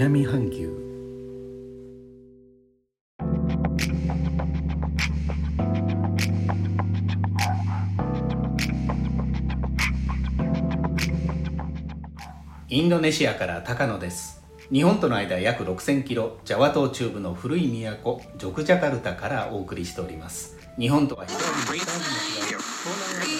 南半球。インドネシアから高野です。日本との間約6000キロジャワ島中部の古い都ジョクジャカルタからお送りしております。日本とは非常に北にも違う東南アジア。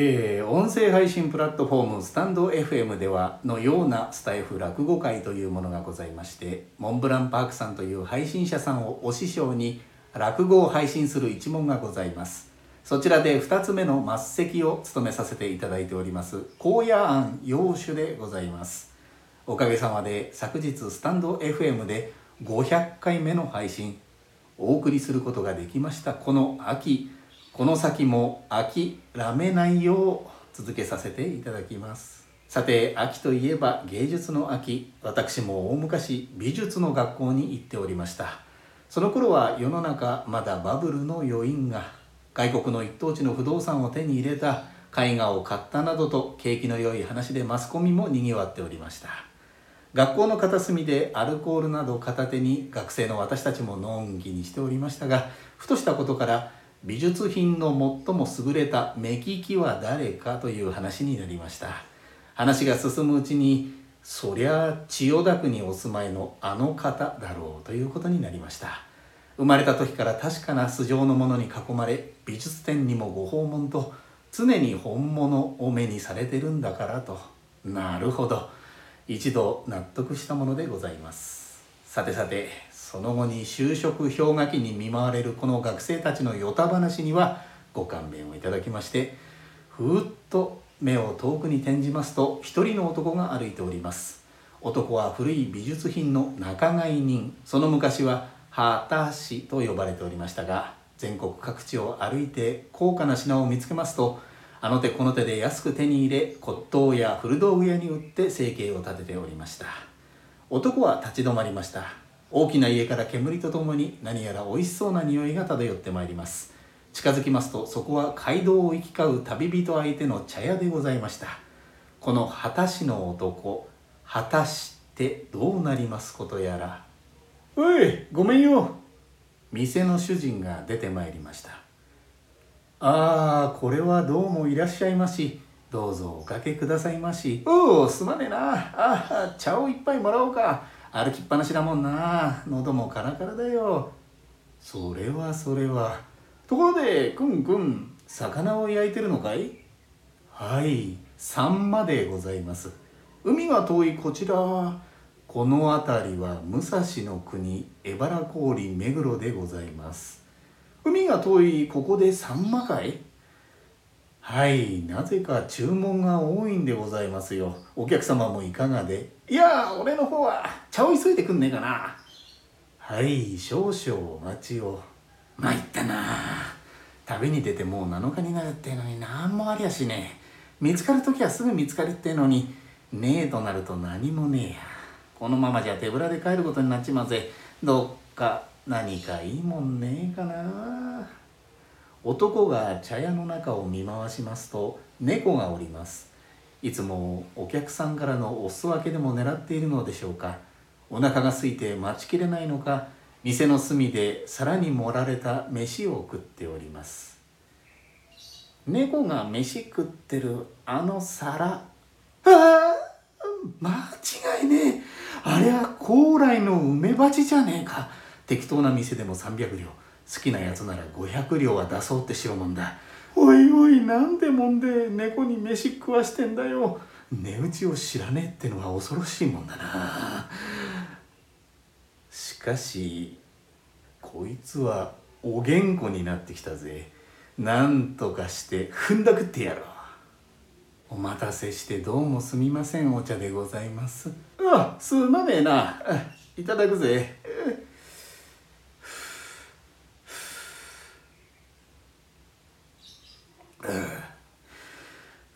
えー、音声配信プラットフォームスタンド FM ではのようなスタイフ落語会というものがございましてモンブランパークさんという配信者さんをお師匠に落語を配信する一門がございます。そちらで2つ目の末席を務めさせていただいております高野庵洋酒でございます。おかげさまで昨日スタンド FM で500回目の配信お送りすることができましたこの秋。この先も諦めないよう続けさせていただきます。さて秋といえば芸術の秋。私も大昔美術の学校に行っておりました。その頃は世の中まだバブルの余韻が。外国の一等地の不動産を手に入れた。絵画を買ったなどと景気の良い話でマスコミもにぎわっておりました。学校の片隅でアルコールなど片手に学生の私たちものんきにしておりましたがふとしたことから美術品の最も優れた目利きは誰かという話になりました。話が進むうちにそりゃあ千代田区にお住まいのあの方だろうということになりました。生まれた時から確かな素性のものに囲まれ美術展にもご訪問と常に本物を目にされてるんだからと。なるほど。一度納得したものでございます。さてさてその後に就職氷河期に見舞われるこの学生たちのヨタ話にはご勘弁をいただきましてふーっと目を遠くに転じますと一人の男が歩いております。男は古い美術品の仲買人。その昔は旗師と呼ばれておりましたが全国各地を歩いて高価な品を見つけますとあの手この手で安く手に入れ骨董や古道具屋に売って生計を立てておりました。男は立ち止まりました。大きな家から煙とともに何やら美味しそうな匂いが漂ってまいります。近づきますとそこは街道を行き交う旅人相手の茶屋でございました。この果たしの男果たしてどうなりますことやら。おいごめんよ。店の主人が出てまいりました。ああこれはどうもいらっしゃいまし。どうぞおかけくださいまし。おおすまねえな。ああ茶を一杯もらおうか歩きっぱなしだもんな。喉もカラカラだよ。それはそれは。ところでくんくん魚を焼いてるのかい？はい。サンマでございます。海が遠いこちら。この辺りは武蔵の国荏原郡目黒でございます。海が遠いここでサンマかい？はいなぜか注文が多いんでございますよ。お客様もいかがで？いや俺の方は茶を急いでくんねえかな。はい少々お待ちを。参ったな。旅に出てもう7日になるってのに何もありゃしねえ。見つかる時はすぐ見つかるってのにねえとなると何もねえや。このままじゃ手ぶらで帰ることになっちまうぜ。どっか何かいいもんねえかな。男が茶屋の中を見回しますと猫がおります。いつもお客さんからのお裾分けでも狙っているのでしょうか。お腹が空いて待ちきれないのか店の隅で皿に盛られた飯を食っております。猫が飯食ってるあの皿。ああ間違いねえ。あれは高麗の梅鉢じゃねえか。適当な店でも300両。好きなやつなら500両は出そうってしようもんだ。おいおいなんでもんで猫に飯食わしてんだよ。値打ちを知らねえってのは恐ろしいもんだな。しかしこいつはおげんこになってきたぜ。なんとかして踏んだくってやろう。お待たせしてどうもすみませんお茶でございます。あすまねえな。いただくぜ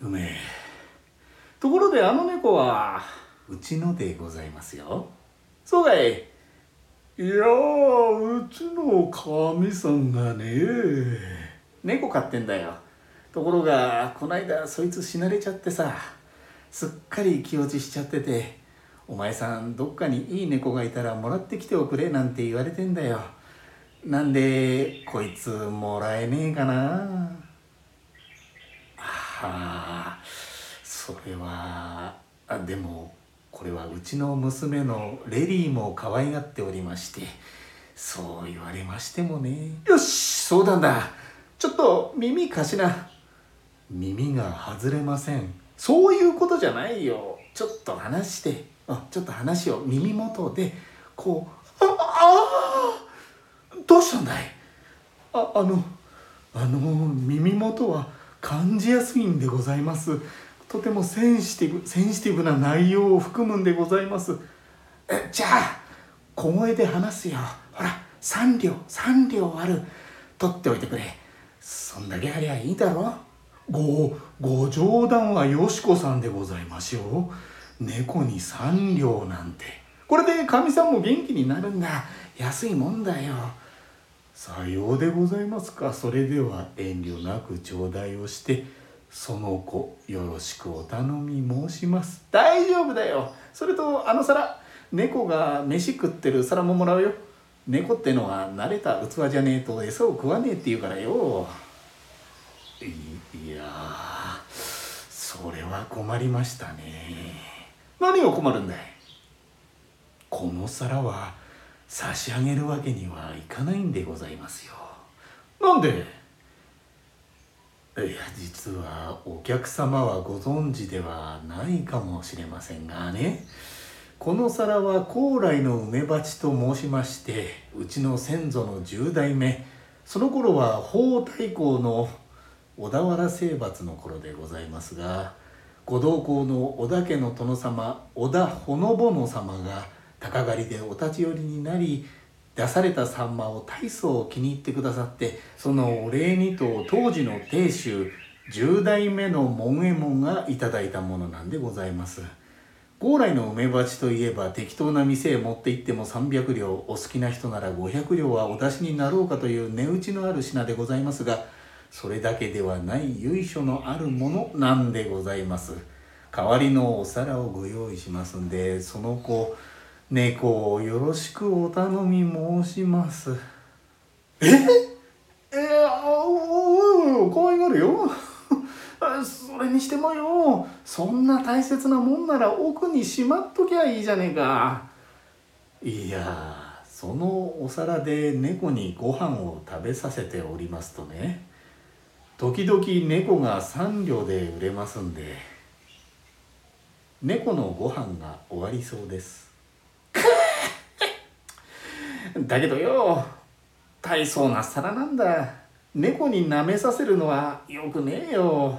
うめえところであの猫はうちのでございますよ。そうかい。いやうちのかみさんがね。猫飼ってんだよ。ところがこないだそいつ死なれちゃってさすっかり気落ちしちゃっててお前さんどっかにいい猫がいたらもらってきておくれなんて言われてんだよ。なんでこいつもらえねえかな。はあそれはあでもこれはうちの娘のレリーも可愛がっておりましてそう言われましてもね。よしそうなんだ。ちょっと耳貸しな。耳が外れません。そういうことじゃないよ。ちょっと話して。あちょっと話を耳元でこうああどうしたんだい?ああのあの耳元は感じやすいんでございますとてもセンシティブセンシティブな内容を含むんでございます。じゃあ小声で話すよ。ほら3両3両ある。取っておいてくれ。そんだけありゃいいだろ。ごご冗談はよしこさんでございましょう猫に3両なんて。これでかみさんも元気になるんだ。安いもんだよ。さようでございますか。それでは遠慮なく頂戴をして。その子よろしくお頼み申します。大丈夫だよ。それとあの皿猫が飯食ってる皿ももらうよ。猫ってのは慣れた器じゃねえと餌を食わねえって言うからよ。いやそれは困りましたね。何が困るんだい？この皿は差し上げるわけにはいかないんでございますよ。なんで？いや実はお客様はご存知ではないかもしれませんがね。この皿は高麗の梅鉢と申しましてうちの先祖の10代目。その頃は法太閤の小田原征伐の頃でございますがご同行の織田家の殿様織田ほのぼの様が鷹狩りでお立ち寄りになり出されたサンマを大層気に入ってくださってそのお礼にと当時の亭主10代目の門右衛門がいただいたものなんでございます。高麗の梅鉢といえば適当な店へ持って行っても300両お好きな人なら500両はお出しになろうかという値打ちのある品でございますがそれだけではない由緒のあるものなんでございます。代わりのお皿をご用意しますんでその子猫をよろしくお頼み申します。え？えあおお可愛がるよ。それにしてもよ。そんな大切なもんなら奥にしまっときゃいいじゃねえか。いやそのお皿で猫にご飯を食べさせておりますとね。時々猫が3両で売れますんで猫のご飯が終わりそうです だけどよ大層な皿なんだ。猫に舐めさせるのはよくねえよ。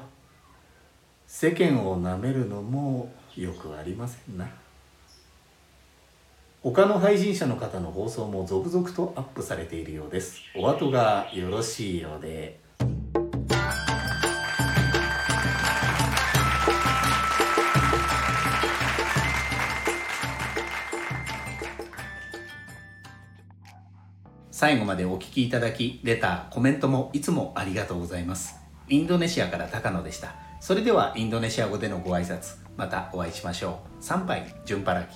世間を舐めるのもよくありませんな。他の配信者の方の放送も続々とアップされているようです。お後がよろしいようで。最後までお聞きいただき、レター、コメントもいつもありがとうございます。インドネシアから高野でした。それではインドネシア語でのご挨拶、またお会いしましょう。参拝、順払き。